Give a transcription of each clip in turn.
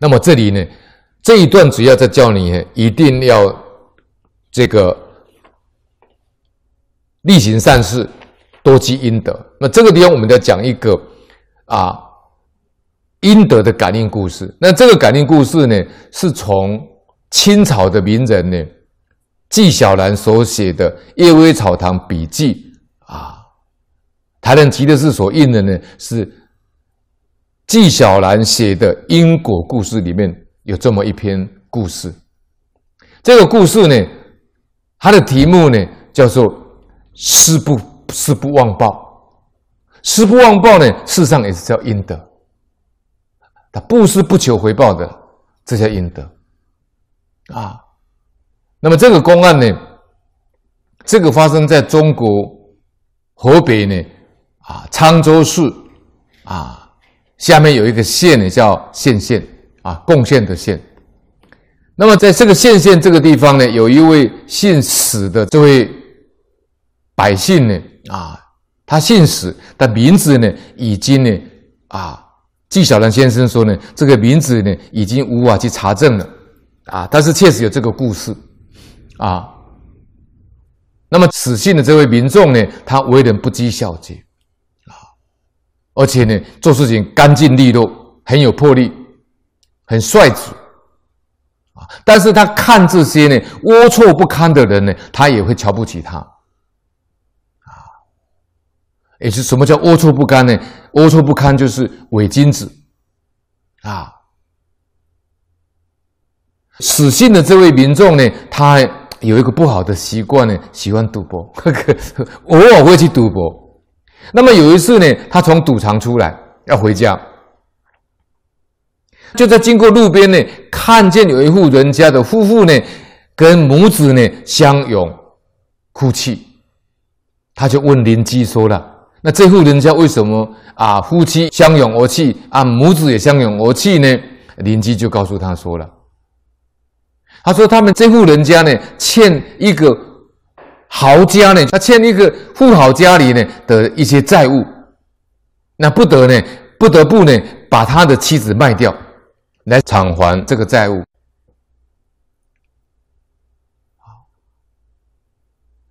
那么这里呢，这一段主要在教你一定要这个力行善事，多积阴德。那这个地方我们在讲一个啊阴德的感应故事。那这个感应故事呢，是从清朝的名人呢纪晓岚所写的《阅微草堂笔记》啊，台南集的是所印的呢是纪晓岚写的因果故事里面有这么一篇故事。这个故事呢，它的题目呢叫做“施不施不忘报”，“施不忘报”呢，事实上也是叫阴德。他布施不求回报的，这叫阴德啊。那么这个公案呢，这个发生在中国河北呢，啊，沧州市啊，下面有一个县呢，叫县县啊，贡献的县。那么在这个县县这个地方呢，有一位姓史的这位百姓呢，啊，他姓史，但名字呢，已经呢，啊，纪晓岚先生说呢，这个名字呢，已经无法去查证了，啊，但是确实有这个故事。啊，那么史姓的这位民众呢，他为人不拘小节，而且呢，做事情干净利落，很有魄力，很率直，啊，但是他看这些呢龌龊不堪的人呢，他也会瞧不起他，啊，也是什么叫龌龊不堪呢？龌龊不堪就是伪君子，啊，史姓的这位民众呢，他。有一个不好的习惯呢，喜欢赌博，呵呵，偶尔会去赌博。那么有一次呢，他从赌场出来要回家，就在经过路边呢，看见有一户人家的夫妇呢，跟母子呢相拥哭泣，他就问邻居说了：“那这户人家为什么啊夫妻相拥而泣啊，母子也相拥而泣呢？”邻居就告诉他说了。他说：“他们这户人家呢，欠一个豪家呢，他欠一个富豪家里呢的一些债务，那不得呢，不得不呢，把他的妻子卖掉，来偿还这个债务。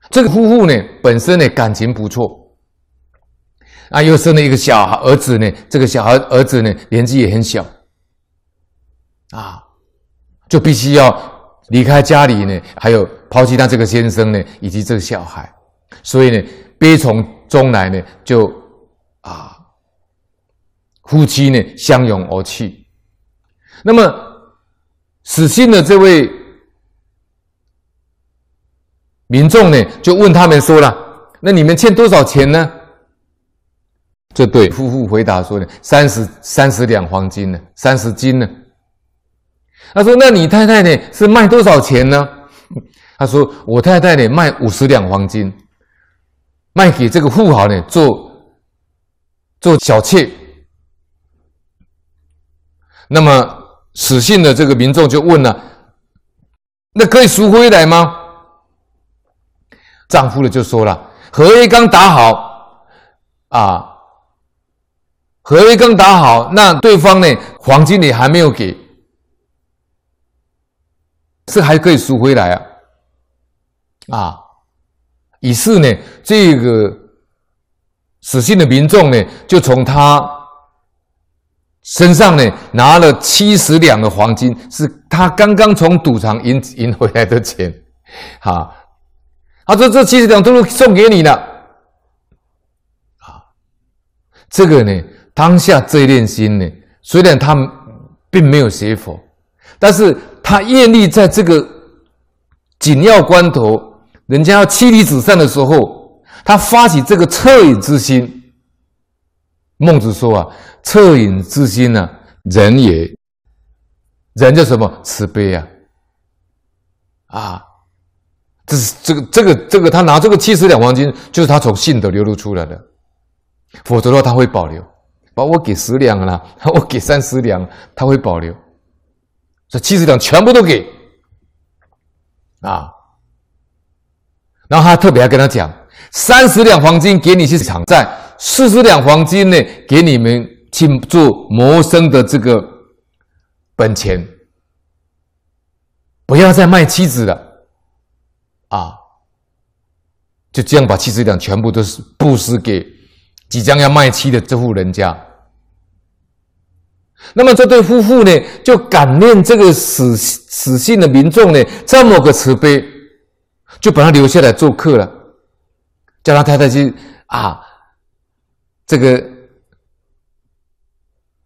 这个夫妇呢，本身呢感情不错，啊，又生了一个小孩儿子呢，这个小孩儿子呢年纪也很小，啊，就必须要。”离开家里呢，还有抛弃他这个先生呢，以及这个小孩，所以呢，悲从中来呢，就啊，夫妻呢相拥而泣。那么死心的这位民众呢，就问他们说了：“那你们欠多少钱呢？”这对夫妇回答说呢：“三十三十两黄金呢，三十斤呢。”他说：“那你太太呢？是卖多少钱呢？”他说：“我太太呢，卖五十两黄金，卖给这个富豪呢，做做小妾。”那么死姓的这个民众就问了：“那可以赎回来吗？”丈夫呢就说了：“合约刚打好啊，合约刚打好，那对方呢，黄金也还没有给。”是还可以赎回来啊！啊，于是呢，这个死信的民众呢，就从他身上呢拿了七十两的黄金，是他刚刚从赌场赢赢回来的钱。哈，他说：“这七十两都是送给你的。”啊，这个呢，当下这一念心呢，虽然他并没有学佛，但是。他愿意在这个紧要关头，人家要妻离子散的时候，他发起这个恻隐之心。孟子说啊，恻隐之心呢、啊，仁也。人叫什么？慈悲啊！啊，这是这个这个这个，他拿这个七十两黄金，就是他从信德流露出来的。否则的话，他会保留。把我给十两了，我给三十两，他会保留。这七十两全部都给。啊，然后他特别还跟他讲，三十两黄金给你去偿债，四十两黄金呢给你们去做谋生的这个本钱，不要再卖妻子了，啊，就这样把妻子俩全部都是布施给即将要卖妻的这户人家。那么这对夫妇呢，就感念这个死死信的民众呢，这么个慈悲，就把他留下来做客了，叫他太太去啊，这个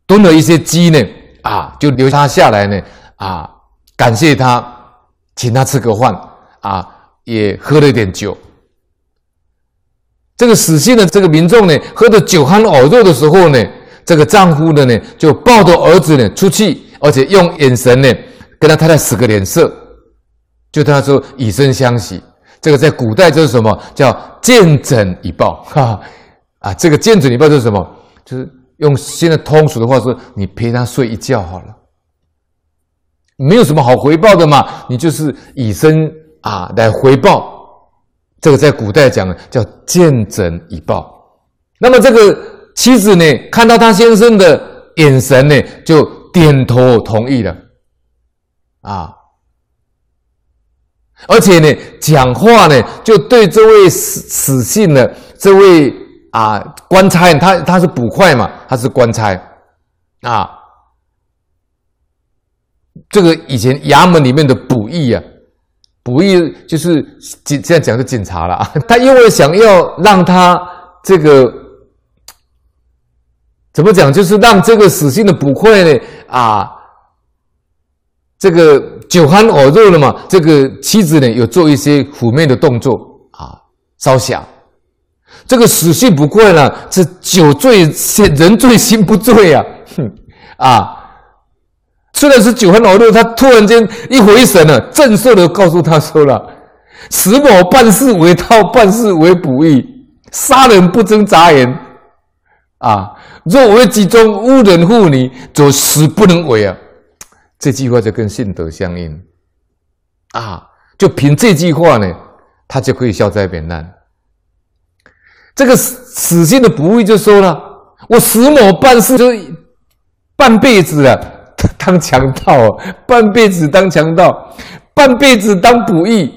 炖了一些鸡呢，啊，就留他下来呢，啊，感谢他，请他吃个饭，啊，也喝了一点酒。这个死信的这个民众呢，喝的酒酣耳热的时候呢。这个丈夫的呢，就抱着儿子呢出去，而且用眼神呢跟他太太使个脸色，就对他说以身相许。这个在古代就是什么叫见枕以报 哈啊？这个见枕以报就是什么？就是用现在通俗的话说，你陪他睡一觉好了，没有什么好回报的嘛，你就是以身啊来回报。这个在古代讲的叫见枕以报。那么这个。妻子呢，看到他先生的眼神呢，就点头同意了，啊，而且呢，讲话呢，就对这位死死信的这位啊官差，他他是捕快嘛，他是官差，啊，这个以前衙门里面的捕役啊，捕役就是警，这样讲是警察了啊，他因为想要让他这个。怎么讲？就是让这个死性的捕快呢，啊，这个酒酣耳热了嘛。这个妻子呢，有做一些妩媚的动作啊，稍想。这个死性捕快呢，是酒醉人醉心不醉啊，哼啊。虽然是酒酣耳热，他突然间一回神了，正色的告诉他说了：“死某办事为盗，办事为捕役，杀人不争杂言。”啊。若为己中无人护你，则死不能为啊！这句话就跟信德相应啊！就凭这句话呢，他就可以消灾免难。这个死死信的捕役就说了：“我死某办事就半辈子啊，当强盗，半辈子当强盗，半辈子当捕役。”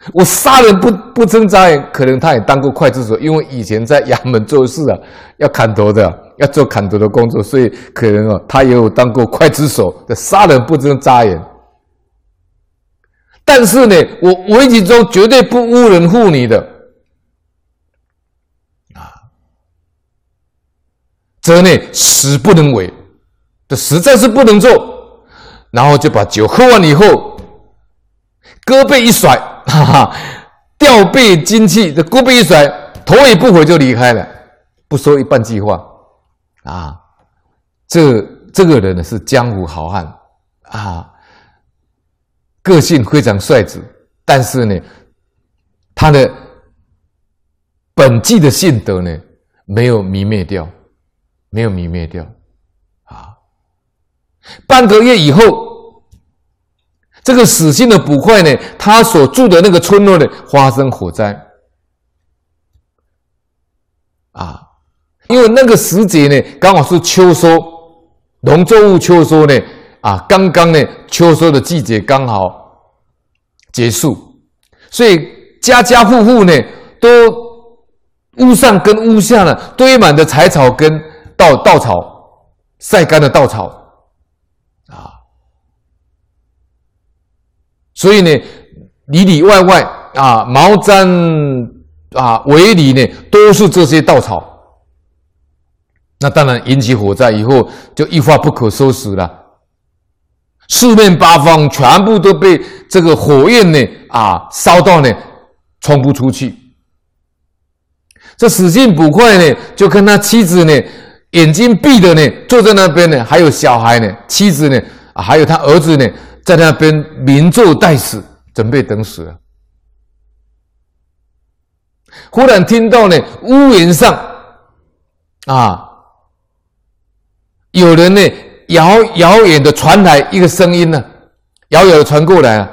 我杀人不不争杂言，可能他也当过刽子手，因为以前在衙门做事啊，要砍头的，要做砍头的工作，所以可能哦，他也有当过刽子手的。杀人不争杂言，但是呢，我为己中绝对不污人妇女的啊，则呢死不能为，这实在是不能做。然后就把酒喝完以后，胳膊一甩。哈哈，吊背金器，这胳膊一甩，头也不回就离开了，不说一半句话，啊，这这个人呢是江湖好汉啊，个性非常率直，但是呢，他的本具的性德呢没有泯灭掉，没有泯灭掉，啊，半个月以后。这个死性的捕快呢，他所住的那个村落呢，发生火灾啊，因为那个时节呢，刚好是秋收，农作物秋收呢，啊，刚刚呢，秋收的季节刚好结束，所以家家户户呢，都屋上跟屋下呢，堆满的柴草跟稻稻草，晒干的稻草。所以呢，里里外外啊，毛毡啊，围里呢，都是这些稻草。那当然引起火灾以后，就一发不可收拾了。四面八方全部都被这个火焰呢啊烧到呢，冲不出去。这死性捕快呢，就跟他妻子呢，眼睛闭的呢，坐在那边呢，还有小孩呢，妻子呢，还有他儿子呢。在那边明坐待死，准备等死了。忽然听到呢，屋檐上啊，有人呢，遥遥远的传来一个声音呢，遥远的传过来啊，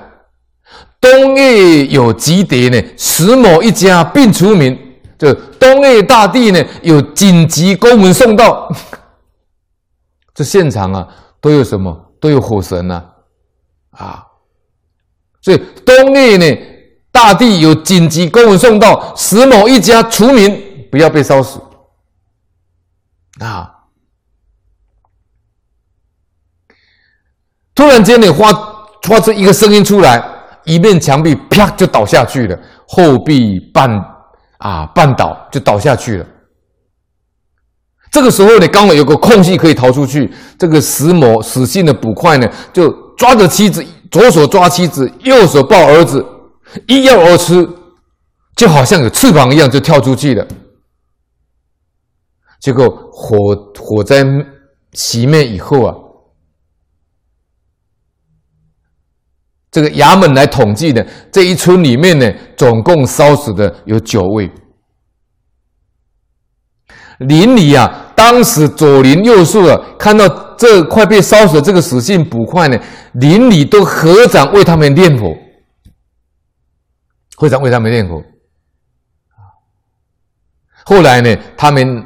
东岳有急谍呢，石某一家病除名，就东岳大帝呢有紧急公文送到，这现场啊。都有什么？都有火神呐、啊，啊，所以冬夜呢，大地有紧急公文送到，石某一家除名，不要被烧死，啊，突然间呢，发发出一个声音出来，一面墙壁啪就倒下去了，后壁半啊半倒就倒下去了。这个时候呢，刚好有个空隙可以逃出去。这个石某死性的捕快呢，就抓着妻子，左手抓妻子，右手抱儿子，一跃而出，就好像有翅膀一样，就跳出去了。结果火火灾熄灭以后啊，这个衙门来统计呢，这一村里面呢，总共烧死的有九位。邻里啊，当时左邻右舍啊，看到这快被烧死的这个死性捕快呢，邻里都合掌为他们念佛，合掌为他们念佛。后来呢，他们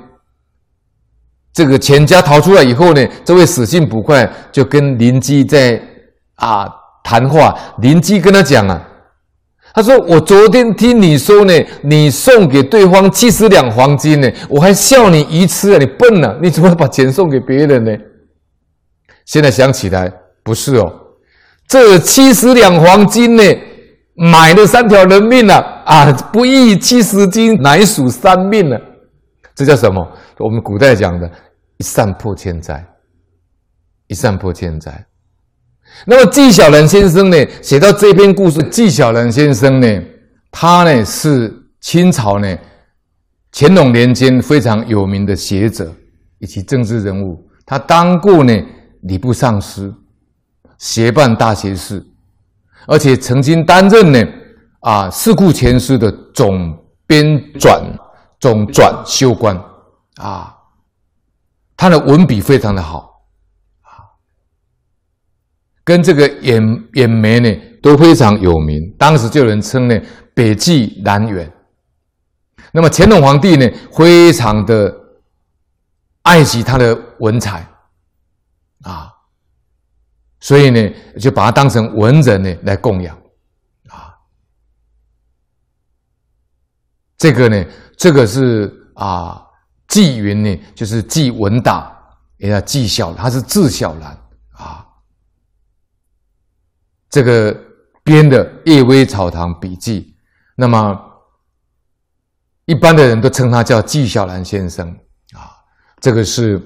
这个全家逃出来以后呢，这位死性捕快就跟邻居在啊谈话，邻居跟他讲啊。他说：“我昨天听你说呢，你送给对方七十两黄金呢，我还笑你愚痴啊，你笨啊，你怎么把钱送给别人呢？”现在想起来，不是哦，这七十两黄金呢，买了三条人命啊！啊，不义七十金，乃属三命呢。这叫什么？我们古代讲的“一善破千灾”，一善破千灾。那么纪晓岚先生呢，写到这篇故事。纪晓岚先生呢，他呢是清朝呢乾隆年间非常有名的学者以及政治人物。他当过呢礼部尚书、协办大学士，而且曾经担任呢啊《四库全书》的总编纂、总纂修官啊。他的文笔非常的好。跟这个眼眼眉呢都非常有名，当时就有人称呢北纪南元。那么乾隆皇帝呢非常的爱惜他的文采啊，所以呢就把他当成文人呢来供养啊。这个呢，这个是啊纪云呢，就是纪文大，也叫纪晓，他是字晓岚。这个编的《叶微草堂笔记》，那么一般的人都称他叫纪晓岚先生啊。这个是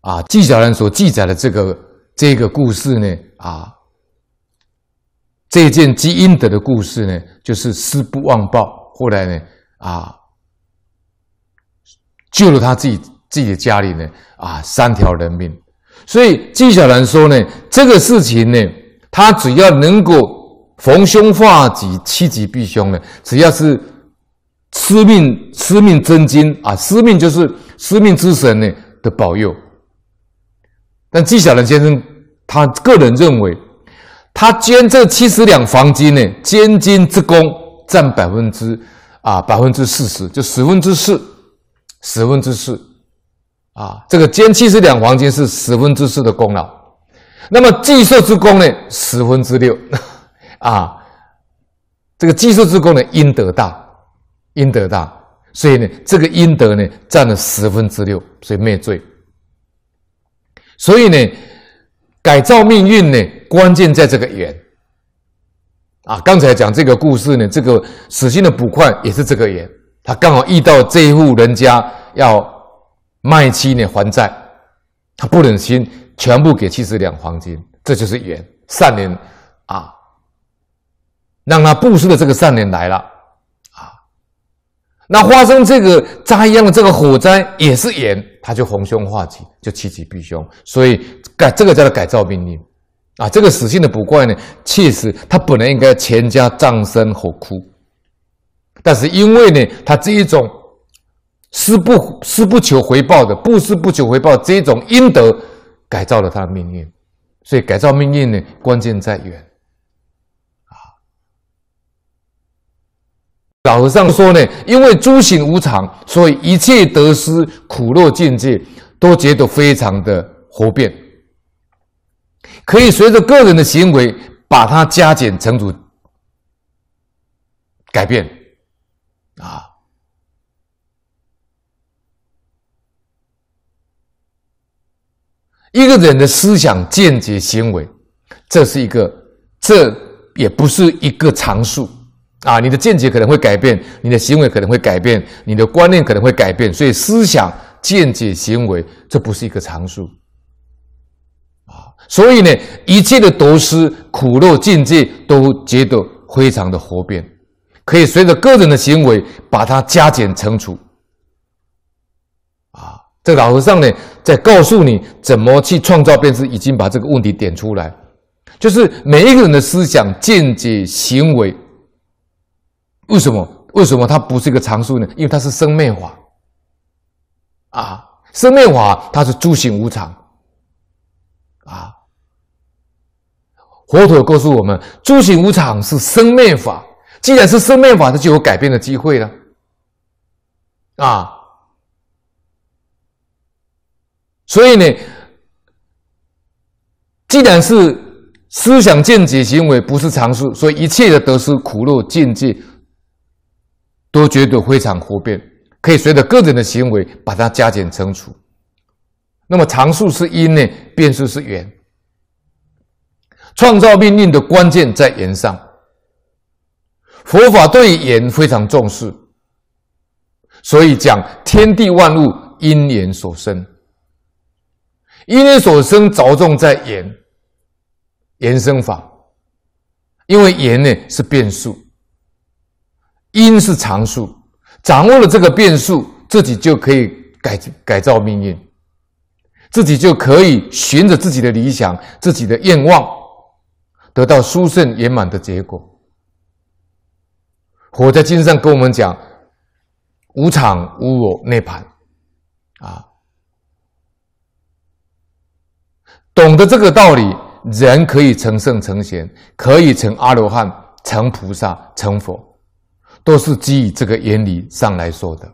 啊，纪晓岚所记载的这个这个故事呢啊，这件积阴德的故事呢，就是施不忘报，后来呢啊，救了他自己自己的家里呢啊三条人命。所以纪晓岚说呢，这个事情呢，他只要能够逢凶化吉、趋吉避凶呢，只要是司命司命真经啊，司命就是司命之神呢的保佑。但纪晓岚先生他个人认为，他捐这七十两黄金呢，捐金之功占百分之啊百分之四十，就十分之四，十分之四。啊，这个捐七十两黄金是十分之四的功劳，那么济社之功呢，十分之六，啊，这个济社之功呢，阴德大，阴德大，所以呢，这个阴德呢，占了十分之六，所以灭罪。所以呢，改造命运呢，关键在这个缘。啊，刚才讲这个故事呢，这个死心的捕快也是这个缘，他刚好遇到这一户人家要。卖妻呢还债，他不忍心全部给七十两黄金，这就是缘善缘啊，让他布施的这个善缘来了啊。那发生这个灾殃的这个火灾也是缘，他就逢凶化吉，就趋吉避凶，所以改这个叫做改造命运啊。这个死性的捕快呢，确实他本来应该全家葬身火窟，但是因为呢，他这一种。施不施不求回报的，不施不求回报这种阴德，改造了他的命运。所以改造命运呢，关键在缘。啊，老和尚说呢，因为诸行无常，所以一切得失、苦乐境界都觉得非常的活变，可以随着个人的行为把它加减乘除改变啊。一个人的思想、见解、行为，这是一个，这也不是一个常数啊！你的见解可能会改变，你的行为可能会改变，你的观念可能会改变，所以思想、见解、行为，这不是一个常数啊！所以呢，一切的得失、苦乐境界，都觉得非常的活变，可以随着个人的行为把它加减乘除。这个老和尚呢，在告诉你怎么去创造变质，已经把这个问题点出来，就是每一个人的思想、见解、行为，为什么？为什么它不是一个常数呢？因为它是生灭法啊，生灭法它是诸行无常啊。佛陀告诉我们，诸行无常是生灭法，既然是生灭法，它就有改变的机会了啊。所以呢，既然是思想、见解、行为不是常数，所以一切的得失、苦乐、境界都觉得非常活变，可以随着个人的行为把它加减乘除。那么常数是因呢，变数是缘。创造命运的关键在缘上。佛法对于缘非常重视，所以讲天地万物因缘所生。因缘所生，着重在缘，缘生法。因为言呢是变数，因是常数，掌握了这个变数，自己就可以改改造命运，自己就可以循着自己的理想、自己的愿望，得到殊胜圆满的结果。佛在经上跟我们讲：无常无我涅槃，啊。懂得这个道理，人可以成圣成贤，可以成阿罗汉、成菩萨、成佛，都是基于这个原理上来说的。